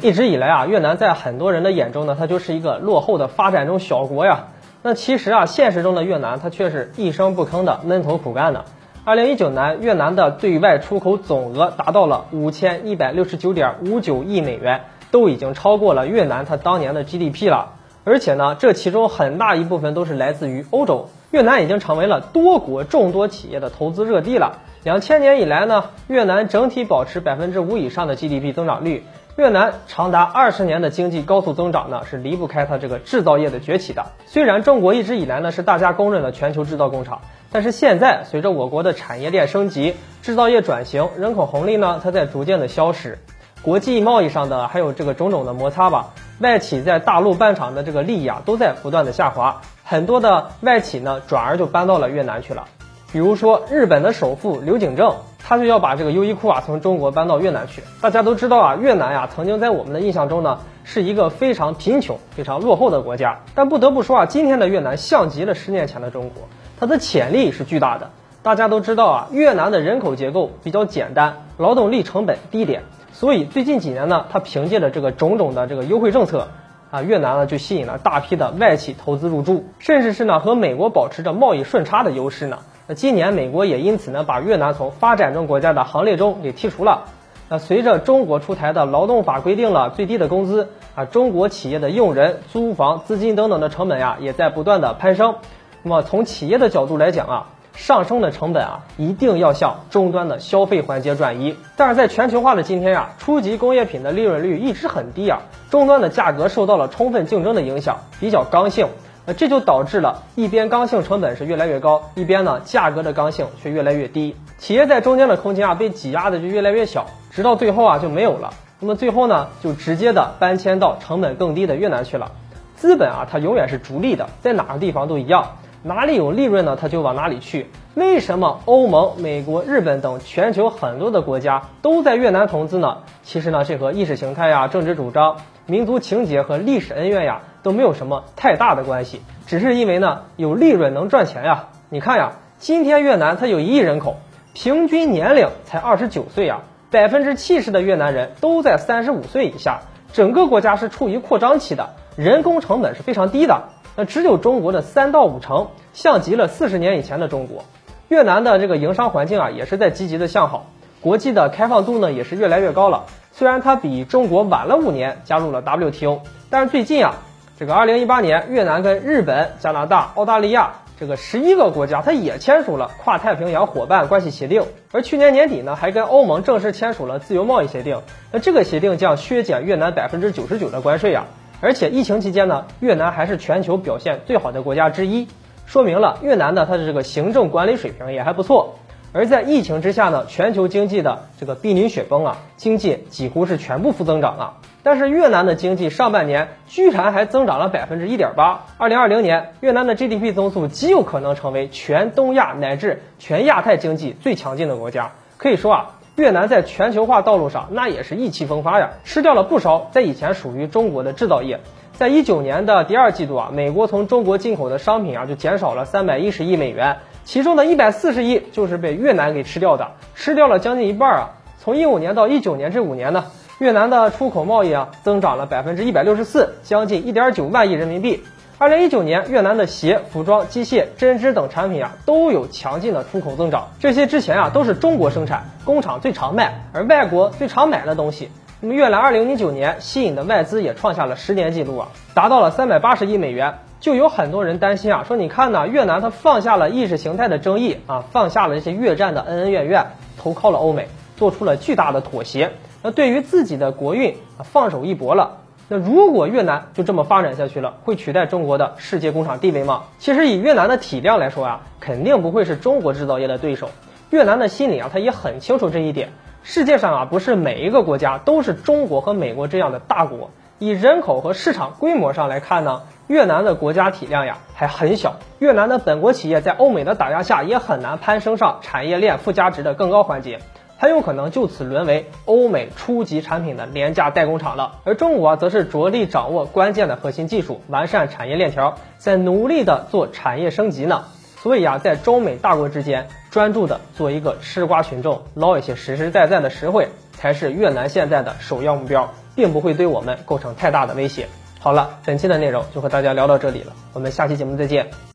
一直以来啊，越南在很多人的眼中呢，它就是一个落后的发展中小国呀。那其实啊，现实中的越南它却是一声不吭的闷头苦干的。二零一九年，越南的对外出口总额达到了五千一百六十九点五九亿美元，都已经超过了越南它当年的 GDP 了。而且呢，这其中很大一部分都是来自于欧洲。越南已经成为了多国众多企业的投资热地了。两千年以来呢，越南整体保持百分之五以上的 GDP 增长率。越南长达二十年的经济高速增长呢，是离不开它这个制造业的崛起的。虽然中国一直以来呢是大家公认的全球制造工厂，但是现在随着我国的产业链升级、制造业转型，人口红利呢它在逐渐的消失，国际贸易上的还有这个种种的摩擦吧，外企在大陆办厂的这个利益啊都在不断的下滑，很多的外企呢转而就搬到了越南去了。比如说，日本的首富刘景正，他就要把这个优衣库啊从中国搬到越南去。大家都知道啊，越南呀曾经在我们的印象中呢是一个非常贫穷、非常落后的国家。但不得不说啊，今天的越南像极了十年前的中国，它的潜力是巨大的。大家都知道啊，越南的人口结构比较简单，劳动力成本低廉，所以最近几年呢，它凭借着这个种种的这个优惠政策啊，越南呢就吸引了大批的外企投资入驻，甚至是呢和美国保持着贸易顺差的优势呢。那今年美国也因此呢，把越南从发展中国家的行列中给剔除了。那随着中国出台的劳动法规定了最低的工资啊，中国企业的用人、租房、资金等等的成本呀，也在不断的攀升。那么从企业的角度来讲啊，上升的成本啊，一定要向终端的消费环节转移。但是在全球化的今天呀，初级工业品的利润率一直很低啊，终端的价格受到了充分竞争的影响，比较刚性。那这就导致了一边刚性成本是越来越高，一边呢价格的刚性却越来越低，企业在中间的空间啊被挤压的就越来越小，直到最后啊就没有了。那么最后呢就直接的搬迁到成本更低的越南去了。资本啊它永远是逐利的，在哪个地方都一样，哪里有利润呢他就往哪里去。为什么欧盟、美国、日本等全球很多的国家都在越南投资呢？其实呢这和意识形态呀、政治主张、民族情结和历史恩怨呀。都没有什么太大的关系，只是因为呢有利润能赚钱呀。你看呀，今天越南它有一亿人口，平均年龄才二十九岁呀，百分之七十的越南人都在三十五岁以下，整个国家是处于扩张期的，人工成本是非常低的，那只有中国的三到五成，像极了四十年以前的中国。越南的这个营商环境啊，也是在积极的向好，国际的开放度呢也是越来越高了。虽然它比中国晚了五年加入了 WTO，但是最近啊。这个二零一八年，越南跟日本、加拿大、澳大利亚这个十一个国家，它也签署了跨太平洋伙伴关系协定。而去年年底呢，还跟欧盟正式签署了自由贸易协定。那这个协定将削减越南百分之九十九的关税呀。而且疫情期间呢，越南还是全球表现最好的国家之一，说明了越南呢它的这个行政管理水平也还不错。而在疫情之下呢，全球经济的这个濒临雪崩啊，经济几乎是全部负增长了。但是越南的经济上半年居然还增长了百分之一点八。二零二零年，越南的 GDP 增速极有可能成为全东亚乃至全亚太经济最强劲的国家。可以说啊，越南在全球化道路上那也是意气风发呀，吃掉了不少在以前属于中国的制造业。在一九年的第二季度啊，美国从中国进口的商品啊就减少了三百一十亿美元，其中的一百四十亿就是被越南给吃掉的，吃掉了将近一半啊。从一五年到一九年这五年呢。越南的出口贸易啊增长了百分之一百六十四，将近一点九万亿人民币。二零一九年，越南的鞋、服装、机械、针织等产品啊都有强劲的出口增长。这些之前啊都是中国生产，工厂最常卖，而外国最常买的东西。那么越南二零一九年吸引的外资也创下了十年纪录啊，达到了三百八十亿美元。就有很多人担心啊，说你看呢，越南它放下了意识形态的争议啊，放下了这些越战的恩恩怨怨，投靠了欧美，做出了巨大的妥协。那对于自己的国运，放手一搏了。那如果越南就这么发展下去了，会取代中国的世界工厂地位吗？其实以越南的体量来说啊，肯定不会是中国制造业的对手。越南的心里啊，他也很清楚这一点。世界上啊，不是每一个国家都是中国和美国这样的大国。以人口和市场规模上来看呢，越南的国家体量呀还很小。越南的本国企业在欧美的打压下，也很难攀升上产业链附加值的更高环节。很有可能就此沦为欧美初级产品的廉价代工厂了，而中国则是着力掌握关键的核心技术，完善产业链条，在努力的做产业升级呢。所以啊，在中美大国之间专注的做一个吃瓜群众，捞一些实实在在的实惠，才是越南现在的首要目标。并不会对我们构成太大的威胁。好了，本期的内容就和大家聊到这里了，我们下期节目再见。